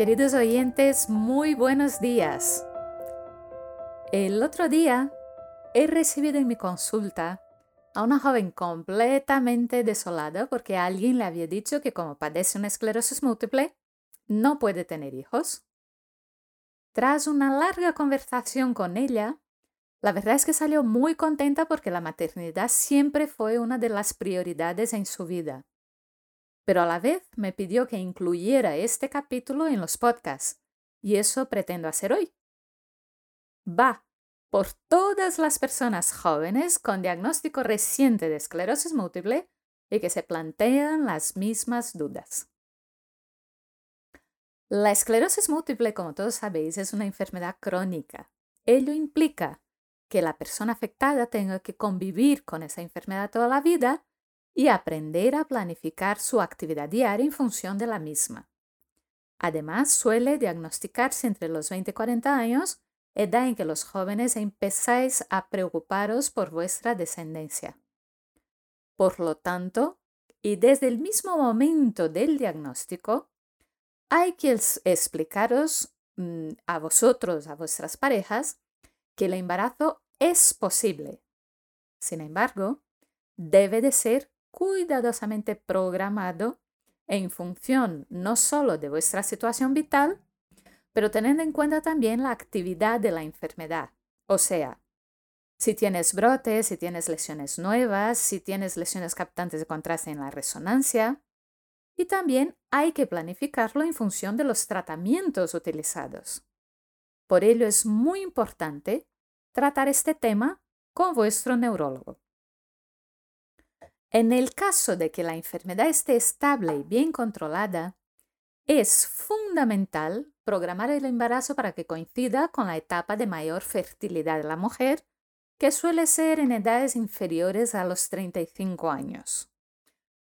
Queridos oyentes, muy buenos días. El otro día he recibido en mi consulta a una joven completamente desolada porque alguien le había dicho que como padece una esclerosis múltiple, no puede tener hijos. Tras una larga conversación con ella, la verdad es que salió muy contenta porque la maternidad siempre fue una de las prioridades en su vida. Pero a la vez me pidió que incluyera este capítulo en los podcasts, y eso pretendo hacer hoy. Va por todas las personas jóvenes con diagnóstico reciente de esclerosis múltiple y que se plantean las mismas dudas. La esclerosis múltiple, como todos sabéis, es una enfermedad crónica. Ello implica que la persona afectada tenga que convivir con esa enfermedad toda la vida y aprender a planificar su actividad diaria en función de la misma. Además, suele diagnosticarse entre los 20 y 40 años, edad en que los jóvenes empezáis a preocuparos por vuestra descendencia. Por lo tanto, y desde el mismo momento del diagnóstico, hay que explicaros mm, a vosotros, a vuestras parejas, que el embarazo es posible. Sin embargo, debe de ser cuidadosamente programado en función no solo de vuestra situación vital, pero teniendo en cuenta también la actividad de la enfermedad. O sea, si tienes brotes, si tienes lesiones nuevas, si tienes lesiones captantes de contraste en la resonancia. Y también hay que planificarlo en función de los tratamientos utilizados. Por ello es muy importante tratar este tema con vuestro neurólogo. En el caso de que la enfermedad esté estable y bien controlada, es fundamental programar el embarazo para que coincida con la etapa de mayor fertilidad de la mujer, que suele ser en edades inferiores a los 35 años.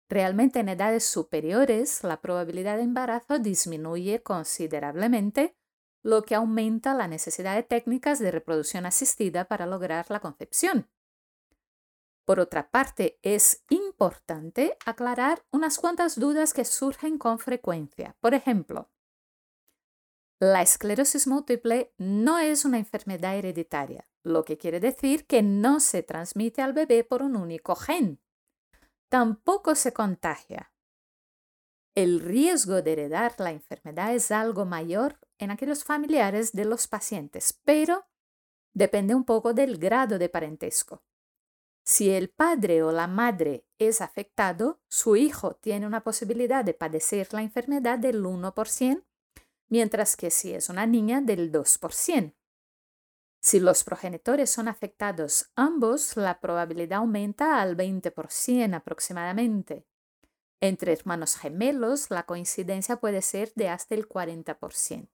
Realmente en edades superiores la probabilidad de embarazo disminuye considerablemente lo que aumenta la necesidad de técnicas de reproducción asistida para lograr la concepción. Por otra parte, es importante aclarar unas cuantas dudas que surgen con frecuencia. Por ejemplo, la esclerosis múltiple no es una enfermedad hereditaria, lo que quiere decir que no se transmite al bebé por un único gen. Tampoco se contagia. El riesgo de heredar la enfermedad es algo mayor en aquellos familiares de los pacientes, pero depende un poco del grado de parentesco. Si el padre o la madre es afectado, su hijo tiene una posibilidad de padecer la enfermedad del 1%, mientras que si es una niña del 2%. Si los progenitores son afectados ambos, la probabilidad aumenta al 20% aproximadamente. Entre hermanos gemelos, la coincidencia puede ser de hasta el 40%.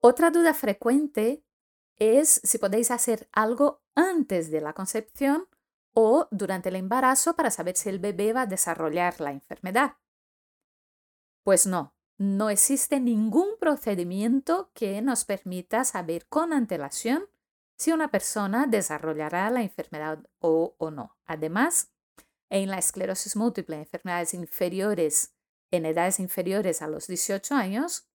Otra duda frecuente es si podéis hacer algo antes de la concepción o durante el embarazo para saber si el bebé va a desarrollar la enfermedad. Pues no, no existe ningún procedimiento que nos permita saber con antelación si una persona desarrollará la enfermedad o, no. Además, en la esclerosis múltiple, enfermedades inferiores en edades inferiores a los 18 años,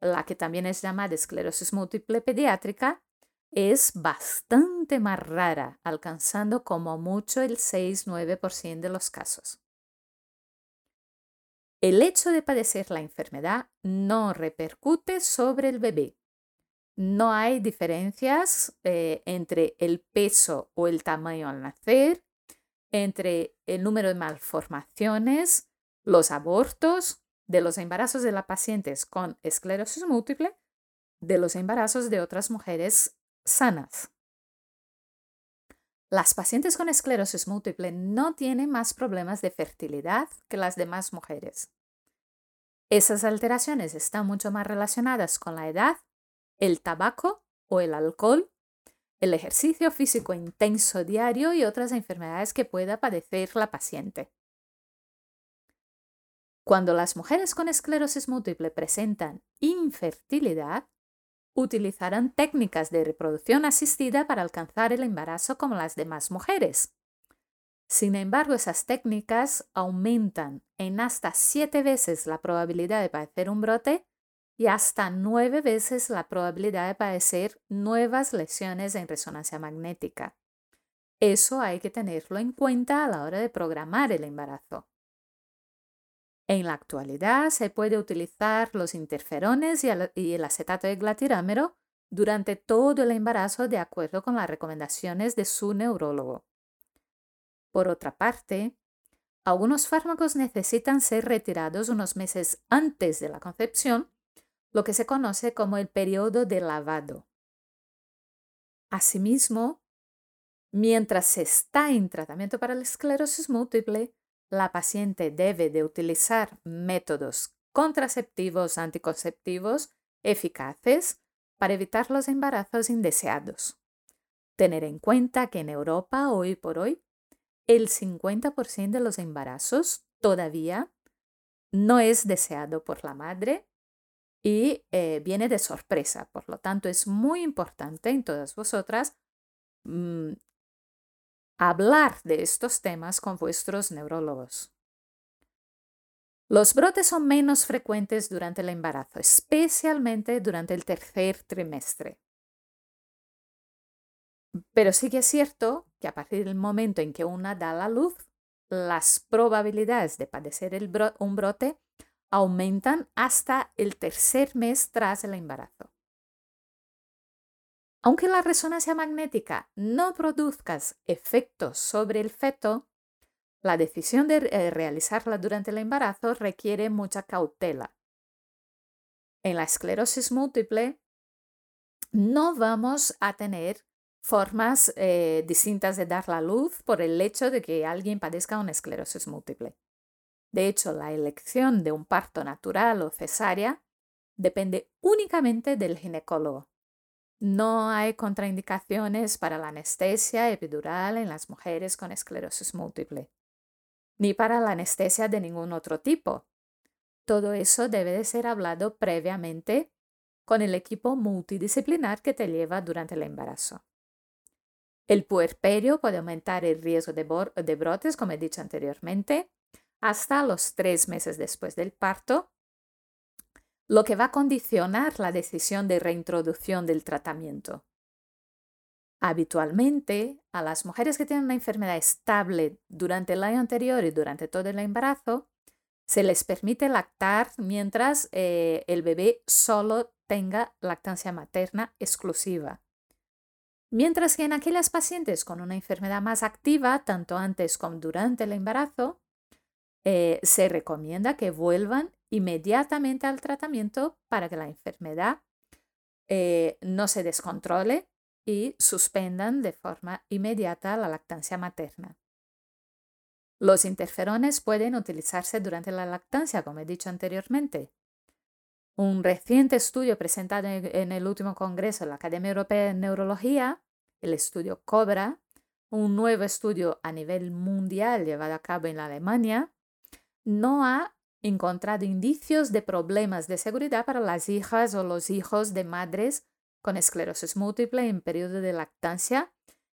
la que también es llamada esclerosis múltiple pediátrica, es bastante más rara, alcanzando como mucho el 6-9% de los casos. El hecho de padecer la enfermedad no repercute sobre el bebé. No hay diferencias eh, entre el peso o el tamaño al nacer, entre el número de malformaciones, los abortos de los embarazos de las pacientes con esclerosis múltiple de los embarazos de otras mujeres sanas. Las pacientes con esclerosis múltiple no tienen más problemas de fertilidad que las demás mujeres. Esas alteraciones están mucho más relacionadas con la edad, el tabaco o el alcohol, el ejercicio físico intenso diario y otras enfermedades que pueda padecer la paciente. Cuando las mujeres con esclerosis múltiple presentan infertilidad, utilizarán técnicas de reproducción asistida para alcanzar el embarazo como las demás mujeres. Sin embargo, esas técnicas aumentan en hasta siete veces la probabilidad de padecer un brote y hasta nueve veces la probabilidad de padecer nuevas lesiones en resonancia magnética. Eso hay que tenerlo en cuenta a la hora de programar el embarazo. En la actualidad se puede utilizar los interferones y el acetato de glatirámero durante todo el embarazo de acuerdo con las recomendaciones de su neurólogo. Por otra parte, algunos fármacos necesitan ser retirados unos meses antes de la concepción, lo que se conoce como el periodo de lavado. Asimismo, mientras se está en tratamiento para la esclerosis múltiple, la paciente debe de utilizar métodos contraceptivos anticonceptivos eficaces para evitar los embarazos indeseados. Tener en cuenta que en Europa, hoy por hoy, el 50% de los embarazos todavía no es deseado por la madre y eh, viene de sorpresa. Por lo tanto, es muy importante en todas vosotras mm, hablar de estos temas con vuestros neurólogos. Los brotes son menos frecuentes durante el embarazo, especialmente durante el tercer trimestre. Pero sí que es cierto que a partir del momento en que una da la luz, las probabilidades de padecer un brote aumentan hasta el tercer mes tras el embarazo. Aunque la resonancia magnética no produzca efectos sobre el feto, la decisión de eh, realizarla durante el embarazo requiere mucha cautela. En la esclerosis múltiple no vamos a tener formas eh, distintas de dar la luz por el hecho de que alguien padezca una esclerosis múltiple. De hecho, la elección de un parto natural o cesárea depende únicamente del ginecólogo. No hay contraindicaciones para la anestesia epidural en las mujeres con esclerosis múltiple ni para la anestesia de ningún otro tipo. Todo eso debe de ser hablado previamente con el equipo multidisciplinar que te lleva durante el embarazo. El puerperio puede aumentar el riesgo de, de brotes, como he dicho anteriormente, hasta los tres meses después del parto, lo que va a condicionar la decisión de reintroducción del tratamiento. Habitualmente, a las mujeres que tienen una enfermedad estable durante el año anterior y durante todo el embarazo, se les permite lactar mientras eh, el bebé solo tenga lactancia materna exclusiva. Mientras que en aquellas pacientes con una enfermedad más activa, tanto antes como durante el embarazo, eh, se recomienda que vuelvan inmediatamente al tratamiento para que la enfermedad eh, no se descontrole y suspendan de forma inmediata la lactancia materna. Los interferones pueden utilizarse durante la lactancia, como he dicho anteriormente. Un reciente estudio presentado en el último congreso de la Academia Europea de Neurología, el estudio COBRA, un nuevo estudio a nivel mundial llevado a cabo en Alemania, no ha encontrado indicios de problemas de seguridad para las hijas o los hijos de madres con esclerosis múltiple en periodo de lactancia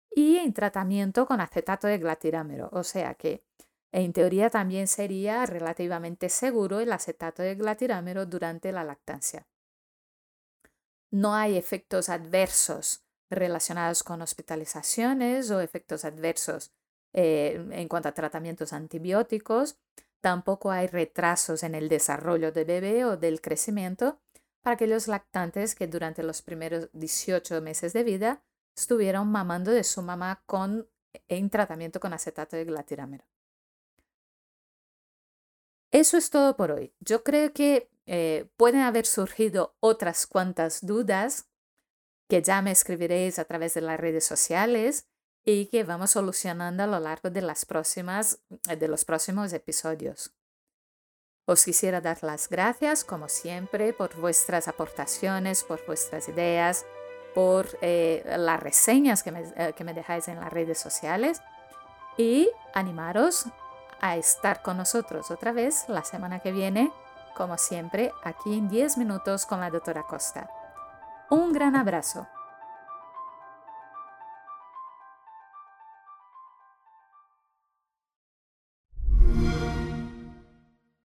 y en tratamiento con acetato de glatirámero. O sea que en teoría también sería relativamente seguro el acetato de glatirámero durante la lactancia. No hay efectos adversos relacionados con hospitalizaciones o efectos adversos eh, en cuanto a tratamientos antibióticos. Tampoco hay retrasos en el desarrollo del bebé o del crecimiento para aquellos lactantes que durante los primeros 18 meses de vida estuvieron mamando de su mamá con, en tratamiento con acetato de glatirámero. Eso es todo por hoy. Yo creo que eh, pueden haber surgido otras cuantas dudas que ya me escribiréis a través de las redes sociales y que vamos solucionando a lo largo próximas, de los próximos episodios. Os quisiera dar las gracias, como siempre, por vuestras aportaciones, por vuestras ideas, por eh, las reseñas que me, eh, que me dejáis en las redes sociales y animaros a estar con nosotros otra vez la semana que viene, como siempre, aquí en 10 minutos con la doctora Costa. Un gran abrazo.